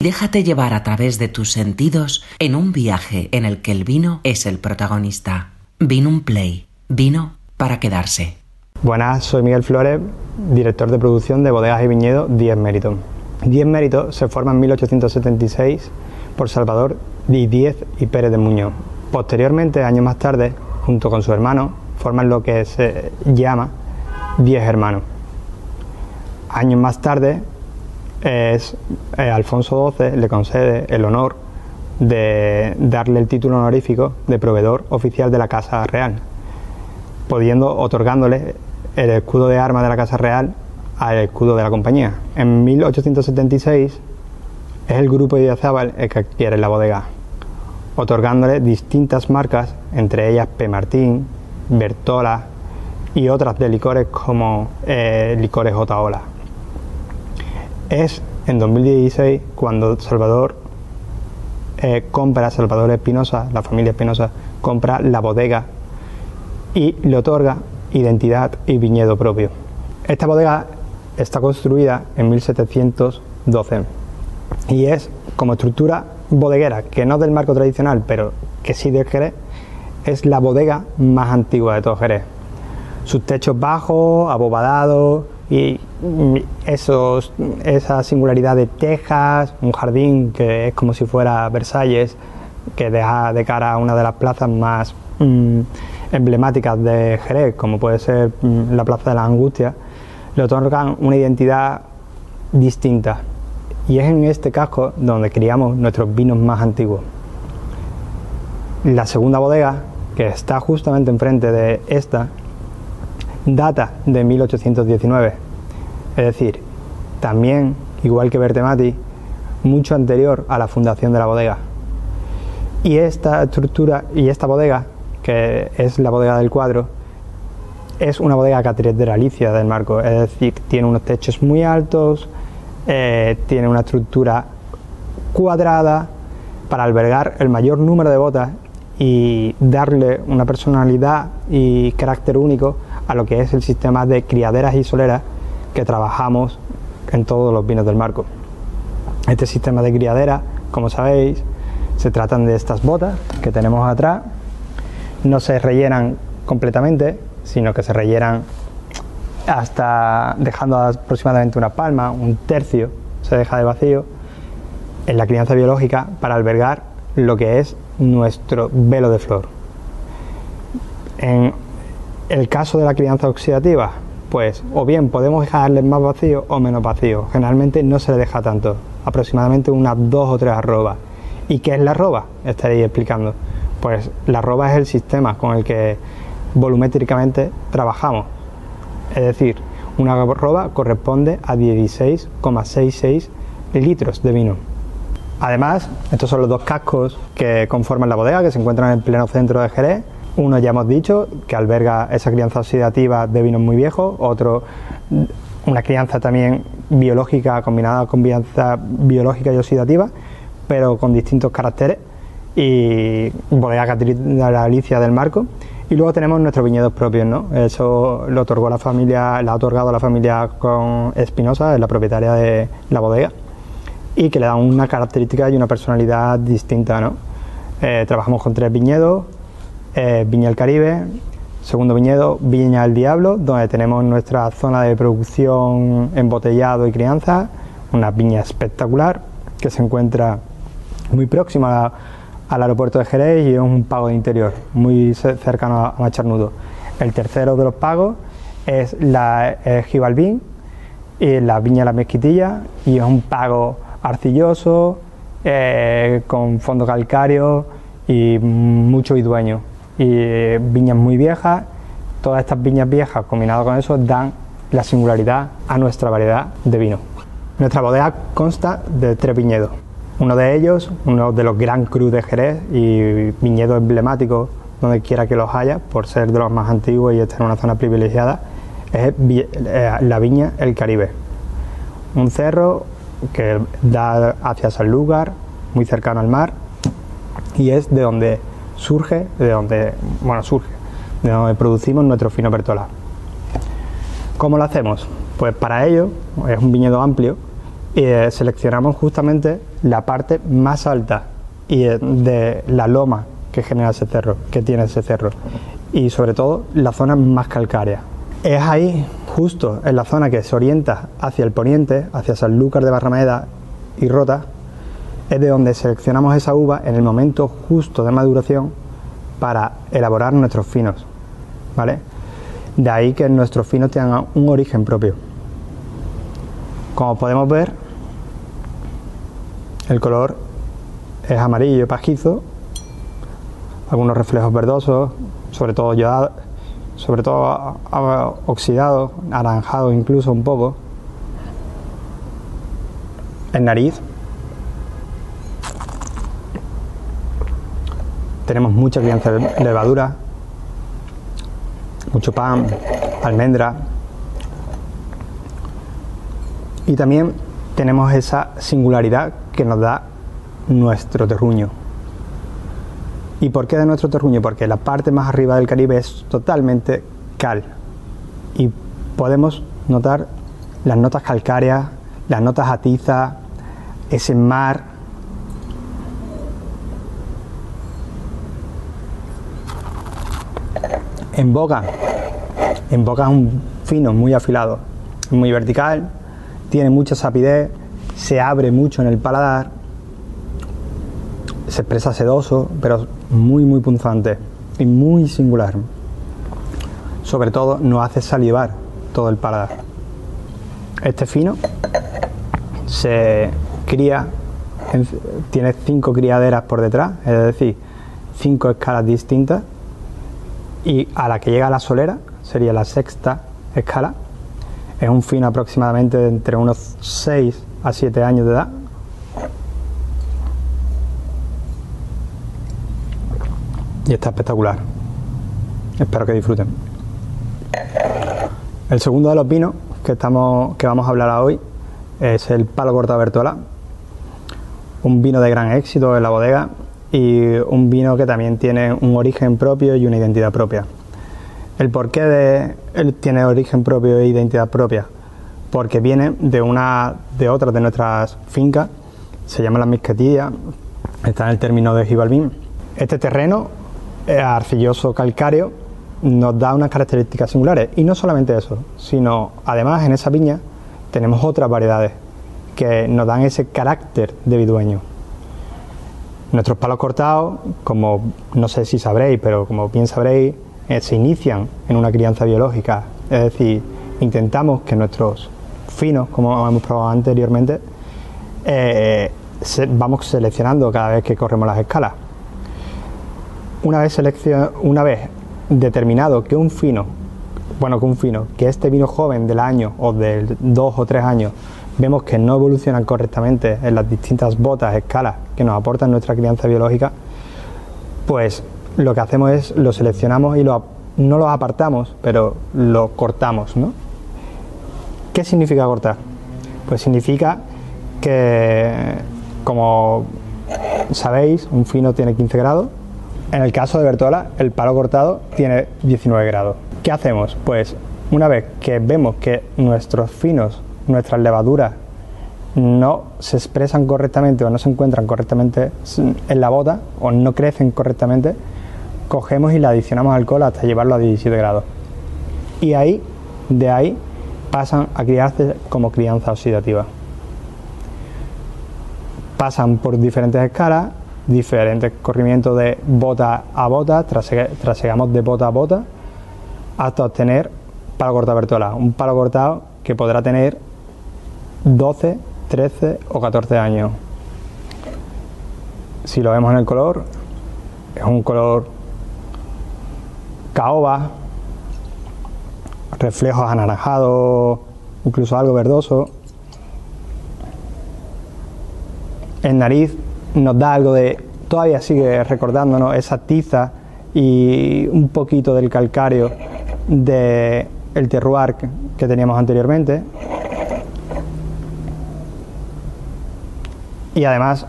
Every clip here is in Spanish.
Déjate llevar a través de tus sentidos en un viaje en el que el vino es el protagonista. Vino un play. Vino para quedarse. Buenas, soy Miguel Flores, director de producción de Bodegas y Viñedos 10 Méritos. 10 Méritos se forma en 1876 por Salvador Díez y Pérez de Muñoz. Posteriormente, años más tarde, junto con su hermano, forman lo que se llama 10 hermanos. Años más tarde, es, eh, Alfonso XII le concede el honor de darle el título honorífico de proveedor oficial de la Casa Real, pudiendo otorgándole el escudo de armas de la Casa Real al escudo de la compañía. En 1876 es el grupo de Idiazábal el que adquiere la bodega, otorgándole distintas marcas, entre ellas P. Martín, Bertola y otras de licores como eh, licores J. Es en 2016 cuando Salvador eh, compra, Salvador Espinosa, la familia Espinosa, compra la bodega y le otorga identidad y viñedo propio. Esta bodega está construida en 1712 y es como estructura bodeguera, que no del marco tradicional, pero que sí de Jerez, es la bodega más antigua de todo Jerez. Sus techos bajos, abobadados, y esa singularidad de tejas, un jardín que es como si fuera Versalles, que deja de cara a una de las plazas más mm, emblemáticas de Jerez, como puede ser mm, la Plaza de la Angustia, le otorgan una identidad distinta. Y es en este casco donde criamos nuestros vinos más antiguos. La segunda bodega, que está justamente enfrente de esta, data de 1819. Es decir, también, igual que Bertemati, mucho anterior a la fundación de la bodega. Y esta estructura y esta bodega, que es la bodega del cuadro, es una bodega catedralicia del marco, es decir, tiene unos techos muy altos, eh, tiene una estructura cuadrada para albergar el mayor número de botas y darle una personalidad y carácter único a lo que es el sistema de criaderas y soleras que trabajamos en todos los vinos del marco. Este sistema de criadera, como sabéis, se tratan de estas botas que tenemos atrás, no se rellenan completamente, sino que se rellenan hasta dejando aproximadamente una palma, un tercio se deja de vacío en la crianza biológica para albergar lo que es nuestro velo de flor. En el caso de la crianza oxidativa, pues o bien podemos dejarle más vacío o menos vacío. Generalmente no se le deja tanto, aproximadamente unas dos o tres arrobas. ¿Y qué es la arroba? Estaréis explicando. Pues la arroba es el sistema con el que volumétricamente trabajamos. Es decir, una arroba corresponde a 16,66 litros de vino. Además, estos son los dos cascos que conforman la bodega, que se encuentran en pleno centro de Jerez. Uno ya hemos dicho que alberga esa crianza oxidativa de vinos muy viejos, otro una crianza también biológica combinada con crianza biológica y oxidativa, pero con distintos caracteres y bodega la Alicia del Marco. Y luego tenemos nuestros viñedos propios, ¿no? Eso lo otorgó la familia, lo ha otorgado la familia con Espinosa, es la propietaria de la bodega y que le dan una característica y una personalidad distinta. ¿no? Eh, trabajamos con tres viñedos, eh, Viña el Caribe, segundo viñedo Viña el Diablo, donde tenemos nuestra zona de producción embotellado y crianza, una viña espectacular que se encuentra muy próxima al aeropuerto de Jerez y es un pago de interior, muy cercano a Macharnudo. El tercero de los pagos es la Gibalbín y la Viña La Mezquitilla y es un pago arcilloso, eh, con fondo calcáreo y mucho dueño Y viñas muy viejas, todas estas viñas viejas combinadas con eso dan la singularidad a nuestra variedad de vino. Nuestra bodega consta de tres viñedos. Uno de ellos, uno de los Gran Cru de Jerez y viñedo emblemático donde quiera que los haya, por ser de los más antiguos y estar en una zona privilegiada, es eh, la viña El Caribe. Un cerro que da hacia Sanlúcar, muy cercano al mar, y es de donde surge, de donde, bueno, surge, de donde producimos nuestro fino Bertola. ¿Cómo lo hacemos? Pues para ello es un viñedo amplio eh, seleccionamos justamente la parte más alta y eh, de la loma que genera ese cerro, que tiene ese cerro, y sobre todo la zona más calcárea. Es ahí, justo en la zona que se orienta hacia el poniente, hacia Sanlúcar de Barrameda y Rota, es de donde seleccionamos esa uva en el momento justo de maduración para elaborar nuestros finos. ¿Vale? De ahí que nuestros finos tengan un origen propio. Como podemos ver, el color es amarillo pajizo, algunos reflejos verdosos, sobre todo sobre todo oxidado, anaranjado incluso un poco. En nariz tenemos mucha crianza de levadura, mucho pan, almendra. Y también tenemos esa singularidad que nos da nuestro terruño. ¿Y por qué de nuestro terruño? Porque la parte más arriba del Caribe es totalmente cal. Y podemos notar las notas calcáreas, las notas a tiza, ese mar. En boca, en boca es un fino, muy afilado, muy vertical, tiene mucha sapidez, se abre mucho en el paladar, se expresa sedoso, pero muy, muy punzante y muy singular. Sobre todo nos hace salivar todo el paladar. Este fino se cría, tiene cinco criaderas por detrás, es decir, cinco escalas distintas y a la que llega la solera sería la sexta escala. Es un fino aproximadamente de entre unos 6 a 7 años de edad. Y está espectacular. Espero que disfruten. El segundo de los vinos que, estamos, que vamos a hablar hoy es el Palo Corta Bertola. Un vino de gran éxito en la bodega y un vino que también tiene un origen propio y una identidad propia. ¿El por qué de, él tiene origen propio e identidad propia? Porque viene de una de otras de nuestras fincas, se llama la Misquetilla, está en el término de Gibalbín. Este terreno arcilloso calcáreo nos da unas características singulares y no solamente eso, sino además en esa viña tenemos otras variedades que nos dan ese carácter de vidueño. Nuestros palos cortados, como no sé si sabréis, pero como bien sabréis, eh, se inician en una crianza biológica, es decir, intentamos que nuestros finos, como hemos probado anteriormente, eh, vamos seleccionando cada vez que corremos las escalas. Una vez, una vez determinado que un fino, bueno, que un fino, que este vino joven del año o de dos o tres años, vemos que no evolucionan correctamente en las distintas botas, escalas que nos aportan nuestra crianza biológica, pues lo que hacemos es lo seleccionamos y lo, no lo apartamos, pero lo cortamos, ¿no? ¿Qué significa cortar? Pues significa que, como sabéis, un fino tiene 15 grados. En el caso de Bertola, el palo cortado tiene 19 grados. ¿Qué hacemos? Pues una vez que vemos que nuestros finos, nuestras levaduras, no se expresan correctamente o no se encuentran correctamente en la bota o no crecen correctamente, cogemos y le adicionamos alcohol hasta llevarlo a 17 grados. Y ahí, de ahí, pasan a criarse como crianza oxidativa. Pasan por diferentes escalas, diferentes corrimientos de bota a bota, trasegamos de bota a bota, hasta obtener palo cortado vertola, un palo cortado que podrá tener 12, 13 o 14 años. Si lo vemos en el color, es un color caoba, reflejos anaranjados, incluso algo verdoso. En nariz nos da algo de, todavía sigue recordándonos esa tiza y un poquito del calcáreo del el terroir que teníamos anteriormente. Y además,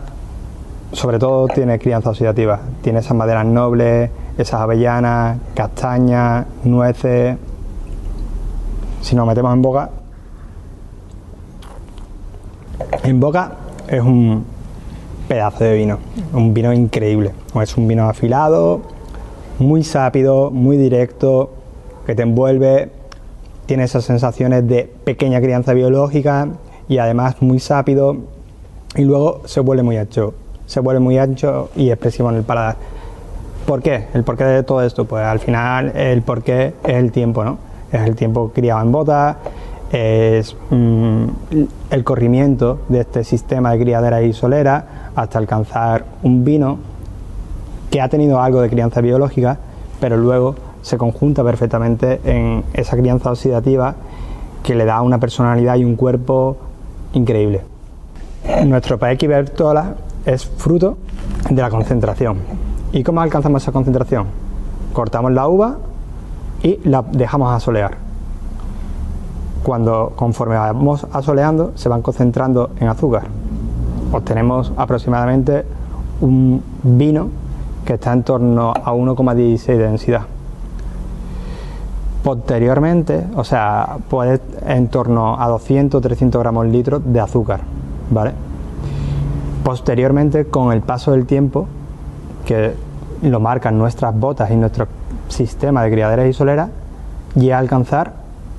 sobre todo, tiene crianza oxidativa, tiene esas maderas nobles, esas avellanas, castañas, nueces. Si nos metemos en boca, En boca es un pedazo de vino, un vino increíble. Es un vino afilado, muy sápido, muy directo, que te envuelve, tiene esas sensaciones de pequeña crianza biológica y además muy sápido y luego se vuelve muy ancho, se vuelve muy ancho y expresivo en el paladar. ¿Por qué? El porqué de todo esto, pues al final el porqué es el tiempo, ¿no? Es el tiempo criado en bota, es mm, el corrimiento de este sistema de criadera y solera hasta alcanzar un vino que ha tenido algo de crianza biológica, pero luego se conjunta perfectamente en esa crianza oxidativa que le da una personalidad y un cuerpo increíble. Nuestro Paeki Bertola es fruto de la concentración. ¿Y cómo alcanzamos esa concentración? Cortamos la uva y la dejamos asolear. Cuando conforme vamos asoleando se van concentrando en azúcar. Obtenemos aproximadamente un vino que está en torno a 1,16 de densidad. Posteriormente, o sea, puede en torno a 200-300 gramos litros de azúcar, ¿vale? Posteriormente, con el paso del tiempo, que lo marcan nuestras botas y nuestro sistema de criaderas y soleras, llega a alcanzar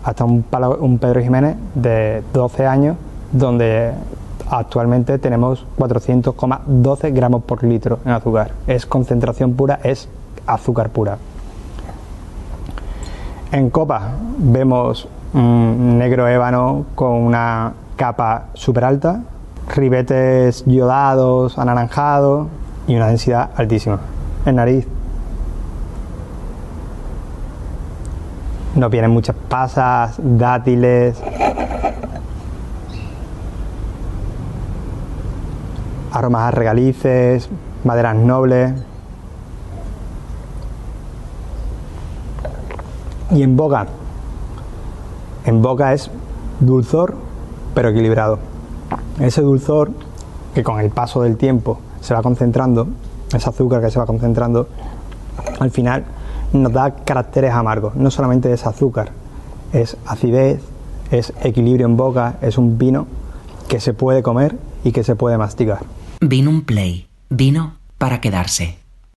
hasta un, un Pedro Jiménez de 12 años, donde actualmente tenemos 400,12 gramos por litro en azúcar. Es concentración pura, es azúcar pura. En copa vemos un negro ébano con una capa súper alta, ribetes yodados, anaranjados y una densidad altísima. En nariz nos vienen muchas pasas, dátiles, aromas a regalices, maderas nobles. Y en boca, en boca es dulzor, pero equilibrado. Ese dulzor que con el paso del tiempo se va concentrando, ese azúcar que se va concentrando, al final nos da caracteres amargos. No solamente es azúcar, es acidez, es equilibrio en boca, es un vino que se puede comer y que se puede masticar. Vino un play, vino para quedarse.